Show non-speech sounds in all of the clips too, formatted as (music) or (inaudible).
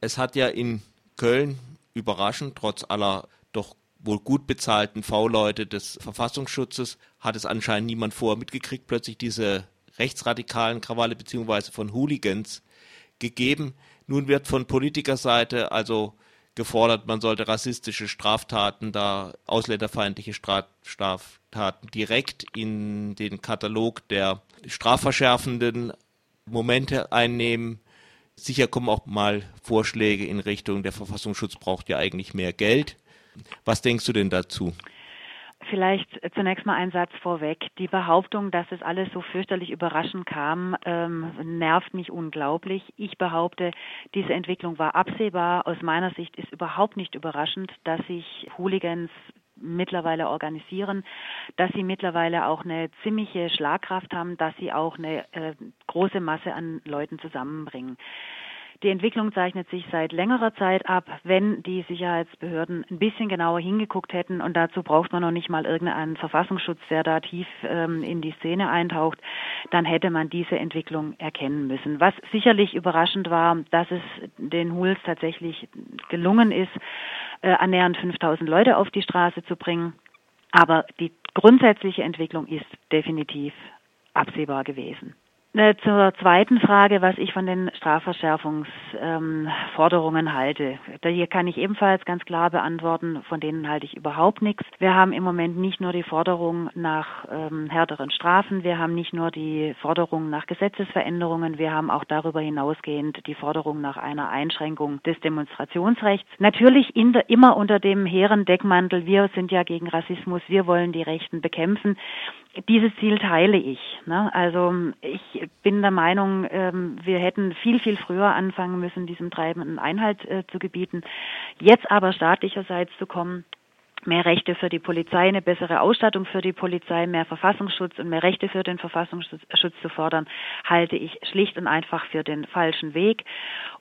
Es hat ja in Köln überraschend, trotz aller doch wohl gut bezahlten V-Leute des Verfassungsschutzes, hat es anscheinend niemand vorher mitgekriegt, plötzlich diese rechtsradikalen Krawalle beziehungsweise von Hooligans gegeben. Nun wird von Politikerseite also gefordert, man sollte rassistische Straftaten, da ausländerfeindliche Straftaten direkt in den Katalog der strafverschärfenden Momente einnehmen. Sicher kommen auch mal Vorschläge in Richtung, der Verfassungsschutz braucht ja eigentlich mehr Geld. Was denkst du denn dazu? Vielleicht zunächst mal ein Satz vorweg. Die Behauptung, dass es alles so fürchterlich überraschend kam, ähm, nervt mich unglaublich. Ich behaupte, diese Entwicklung war absehbar. Aus meiner Sicht ist überhaupt nicht überraschend, dass sich Hooligans mittlerweile organisieren, dass sie mittlerweile auch eine ziemliche Schlagkraft haben, dass sie auch eine äh, große Masse an Leuten zusammenbringen. Die Entwicklung zeichnet sich seit längerer Zeit ab. Wenn die Sicherheitsbehörden ein bisschen genauer hingeguckt hätten, und dazu braucht man noch nicht mal irgendeinen Verfassungsschutz, der da tief ähm, in die Szene eintaucht, dann hätte man diese Entwicklung erkennen müssen. Was sicherlich überraschend war, dass es den Huls tatsächlich gelungen ist, äh, annähernd 5000 Leute auf die Straße zu bringen. Aber die grundsätzliche Entwicklung ist definitiv absehbar gewesen. Äh, zur zweiten Frage, was ich von den Strafverschärfungsforderungen ähm, halte. Da hier kann ich ebenfalls ganz klar beantworten, von denen halte ich überhaupt nichts. Wir haben im Moment nicht nur die Forderung nach ähm, härteren Strafen, wir haben nicht nur die Forderung nach Gesetzesveränderungen, wir haben auch darüber hinausgehend die Forderung nach einer Einschränkung des Demonstrationsrechts. Natürlich der, immer unter dem hehren Deckmantel, wir sind ja gegen Rassismus, wir wollen die Rechten bekämpfen. Dieses Ziel teile ich. Ne? Also ich bin der Meinung, ähm, wir hätten viel, viel früher anfangen müssen, diesem Treiben Einhalt äh, zu gebieten. Jetzt aber staatlicherseits zu kommen, mehr Rechte für die Polizei, eine bessere Ausstattung für die Polizei, mehr Verfassungsschutz und mehr Rechte für den Verfassungsschutz zu fordern, halte ich schlicht und einfach für den falschen Weg.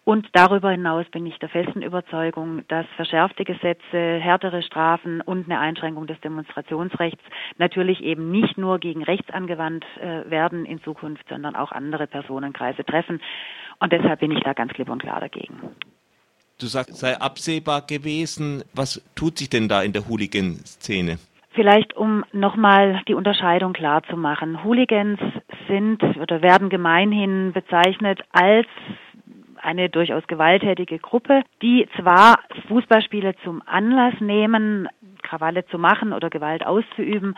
Und darüber hinaus bin ich der festen Überzeugung, dass verschärfte Gesetze, härtere Strafen und eine Einschränkung des Demonstrationsrechts natürlich eben nicht nur gegen rechts angewandt äh, werden in Zukunft, sondern auch andere Personenkreise treffen. Und deshalb bin ich da ganz klipp und klar dagegen. Du sagst, sei absehbar gewesen. Was tut sich denn da in der Hooligan-Szene? Vielleicht um nochmal die Unterscheidung klar zu machen. Hooligans sind oder werden gemeinhin bezeichnet als eine durchaus gewalttätige Gruppe, die zwar Fußballspiele zum Anlass nehmen, Krawalle zu machen oder Gewalt auszuüben,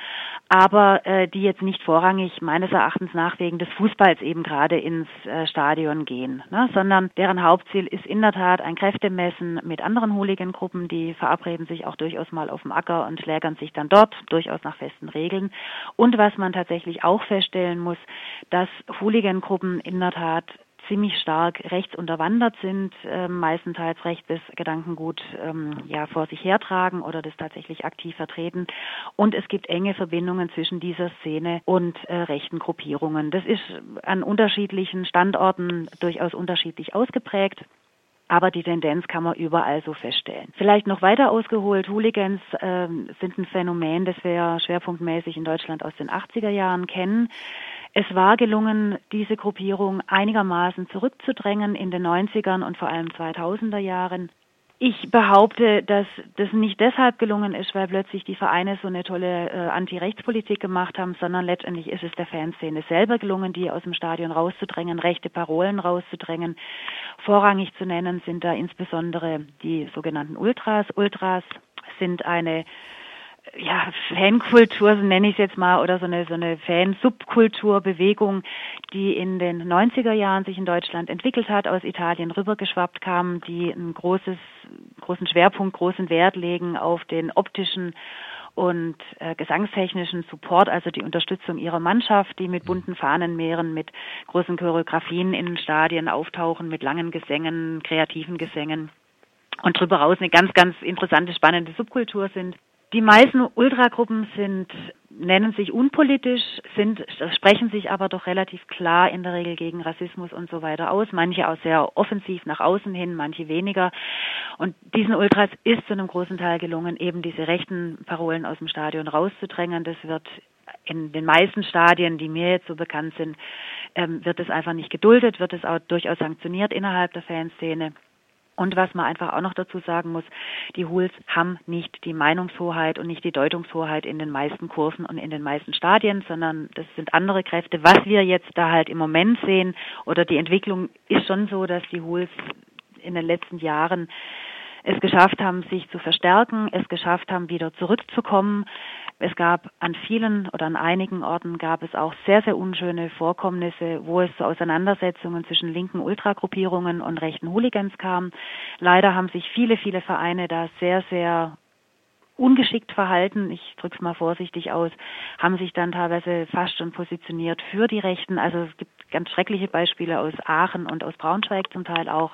aber äh, die jetzt nicht vorrangig meines Erachtens nach wegen des Fußballs eben gerade ins äh, Stadion gehen, ne, sondern deren Hauptziel ist in der Tat ein Kräftemessen mit anderen Hooligan-Gruppen, die verabreden sich auch durchaus mal auf dem Acker und schlägern sich dann dort, durchaus nach festen Regeln. Und was man tatsächlich auch feststellen muss, dass Hooligan-Gruppen in der Tat ziemlich stark rechts unterwandert sind, äh, meistenteils rechtes Gedankengut ähm, ja vor sich hertragen oder das tatsächlich aktiv vertreten. Und es gibt enge Verbindungen zwischen dieser Szene und äh, rechten Gruppierungen. Das ist an unterschiedlichen Standorten durchaus unterschiedlich ausgeprägt. Aber die Tendenz kann man überall so feststellen. Vielleicht noch weiter ausgeholt, Hooligans äh, sind ein Phänomen, das wir schwerpunktmäßig in Deutschland aus den 80er Jahren kennen. Es war gelungen, diese Gruppierung einigermaßen zurückzudrängen in den 90ern und vor allem 2000er Jahren. Ich behaupte, dass das nicht deshalb gelungen ist, weil plötzlich die Vereine so eine tolle äh, Anti-Rechtspolitik gemacht haben, sondern letztendlich ist es der Fanszene selber gelungen, die aus dem Stadion rauszudrängen, rechte Parolen rauszudrängen. Vorrangig zu nennen sind da insbesondere die sogenannten Ultras. Ultras sind eine ja, Fankultur, nenne ich es jetzt mal, oder so eine, so eine Fan-Subkulturbewegung, die in den 90er Jahren sich in Deutschland entwickelt hat, aus Italien rübergeschwappt kam, die einen großes, großen Schwerpunkt, großen Wert legen auf den optischen und äh, gesangstechnischen Support, also die Unterstützung ihrer Mannschaft, die mit bunten Fahnenmeeren, mit großen Choreografien in den Stadien auftauchen, mit langen Gesängen, kreativen Gesängen und darüber raus eine ganz, ganz interessante, spannende Subkultur sind. Die meisten Ultragruppen sind, nennen sich unpolitisch, sind, sprechen sich aber doch relativ klar in der Regel gegen Rassismus und so weiter aus. Manche auch sehr offensiv nach außen hin, manche weniger. Und diesen Ultras ist zu einem großen Teil gelungen, eben diese rechten Parolen aus dem Stadion rauszudrängen. Das wird in den meisten Stadien, die mir jetzt so bekannt sind, ähm, wird es einfach nicht geduldet, wird es auch durchaus sanktioniert innerhalb der Fanszene. Und was man einfach auch noch dazu sagen muss, die Hools haben nicht die Meinungshoheit und nicht die Deutungshoheit in den meisten Kursen und in den meisten Stadien, sondern das sind andere Kräfte. Was wir jetzt da halt im Moment sehen oder die Entwicklung ist schon so, dass die Hools in den letzten Jahren es geschafft haben, sich zu verstärken, es geschafft haben, wieder zurückzukommen. Es gab an vielen oder an einigen Orten gab es auch sehr, sehr unschöne Vorkommnisse, wo es zu Auseinandersetzungen zwischen linken Ultragruppierungen und rechten Hooligans kam. Leider haben sich viele, viele Vereine da sehr, sehr ungeschickt verhalten, ich drücke es mal vorsichtig aus, haben sich dann teilweise fast schon positioniert für die Rechten. Also es gibt ganz schreckliche Beispiele aus Aachen und aus Braunschweig zum Teil auch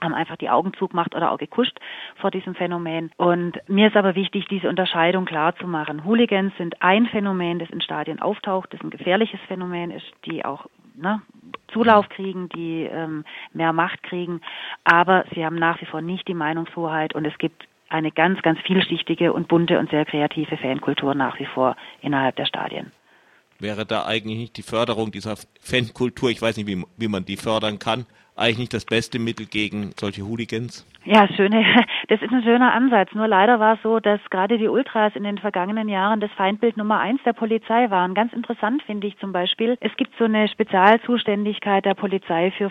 einfach die Augen zugemacht oder auch gekuscht vor diesem Phänomen. Und mir ist aber wichtig, diese Unterscheidung klar zu machen. Hooligans sind ein Phänomen, das in Stadien auftaucht, das ein gefährliches Phänomen ist, die auch ne, Zulauf kriegen, die ähm, mehr Macht kriegen, aber sie haben nach wie vor nicht die Meinungshoheit und es gibt eine ganz, ganz vielschichtige und bunte und sehr kreative Fankultur nach wie vor innerhalb der Stadien wäre da eigentlich nicht die Förderung dieser Fankultur, ich weiß nicht, wie, wie man die fördern kann, eigentlich nicht das beste Mittel gegen solche Hooligans? Ja, schöne, (laughs) das ist ein schöner Ansatz. Nur leider war es so, dass gerade die Ultras in den vergangenen Jahren das Feindbild Nummer eins der Polizei waren. Ganz interessant finde ich zum Beispiel, es gibt so eine Spezialzuständigkeit der Polizei für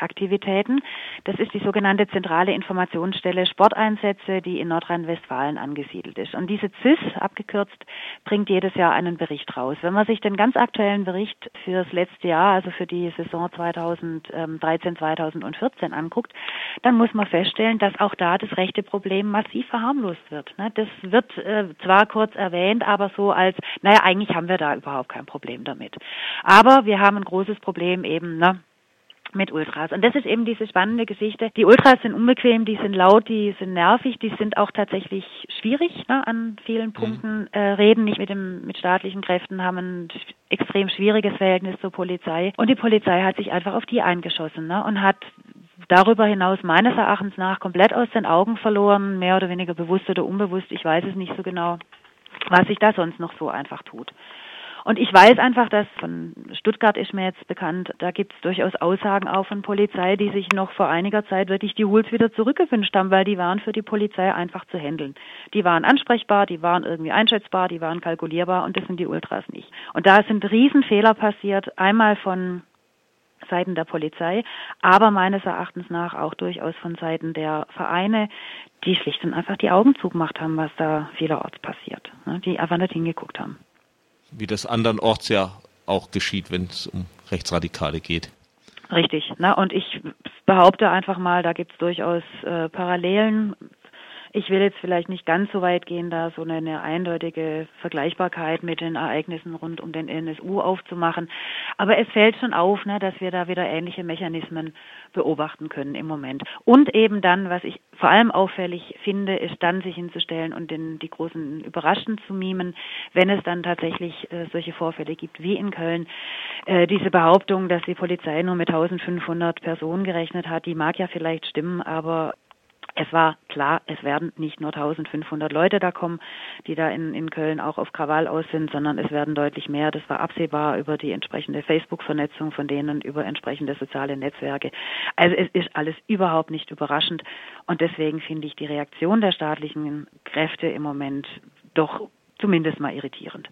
Fußballaktivitäten. Das ist die sogenannte Zentrale Informationsstelle Sporteinsätze, die in Nordrhein-Westfalen angesiedelt ist. Und diese CIS, abgekürzt, bringt jedes Jahr einen Bericht raus. Wenn man sich den ganz aktuellen Bericht fürs letzte Jahr, also für die Saison 2013, 2014 anguckt, dann muss man feststellen, dass auch da das rechte Problem massiv verharmlost wird. Ne? Das wird äh, zwar kurz erwähnt, aber so als, naja, eigentlich haben wir da überhaupt kein Problem damit. Aber wir haben ein großes Problem eben, ne? Mit Ultras. Und das ist eben diese spannende Geschichte. Die Ultras sind unbequem, die sind laut, die sind nervig, die sind auch tatsächlich schwierig ne, an vielen mhm. Punkten, äh, reden nicht mit dem mit staatlichen Kräften, haben ein extrem schwieriges Verhältnis zur Polizei. Und die Polizei hat sich einfach auf die eingeschossen ne, und hat darüber hinaus meines Erachtens nach komplett aus den Augen verloren, mehr oder weniger bewusst oder unbewusst, ich weiß es nicht so genau, was sich da sonst noch so einfach tut. Und ich weiß einfach, dass von Stuttgart ist mir jetzt bekannt, da gibt es durchaus Aussagen auch von Polizei, die sich noch vor einiger Zeit wirklich die Hools wieder zurückgewünscht haben, weil die waren für die Polizei einfach zu handeln. Die waren ansprechbar, die waren irgendwie einschätzbar, die waren kalkulierbar und das sind die Ultras nicht. Und da sind Riesenfehler passiert, einmal von Seiten der Polizei, aber meines Erachtens nach auch durchaus von Seiten der Vereine, die schlicht und einfach die Augen zugemacht haben, was da vielerorts passiert, ne, die einfach nicht hingeguckt haben. Wie das andernorts ja auch geschieht, wenn es um Rechtsradikale geht. Richtig. Ne? Und ich behaupte einfach mal, da gibt es durchaus äh, Parallelen ich will jetzt vielleicht nicht ganz so weit gehen, da so eine, eindeutige Vergleichbarkeit mit den Ereignissen rund um den NSU aufzumachen. Aber es fällt schon auf, ne, dass wir da wieder ähnliche Mechanismen beobachten können im Moment. Und eben dann, was ich vor allem auffällig finde, ist dann sich hinzustellen und den, die großen Überraschen zu mimen, wenn es dann tatsächlich äh, solche Vorfälle gibt wie in Köln. Äh, diese Behauptung, dass die Polizei nur mit 1500 Personen gerechnet hat, die mag ja vielleicht stimmen, aber es war klar, es werden nicht nur 1500 Leute da kommen, die da in, in Köln auch auf Krawall aus sind, sondern es werden deutlich mehr. Das war absehbar über die entsprechende Facebook-Vernetzung von denen, über entsprechende soziale Netzwerke. Also es ist alles überhaupt nicht überraschend und deswegen finde ich die Reaktion der staatlichen Kräfte im Moment doch zumindest mal irritierend.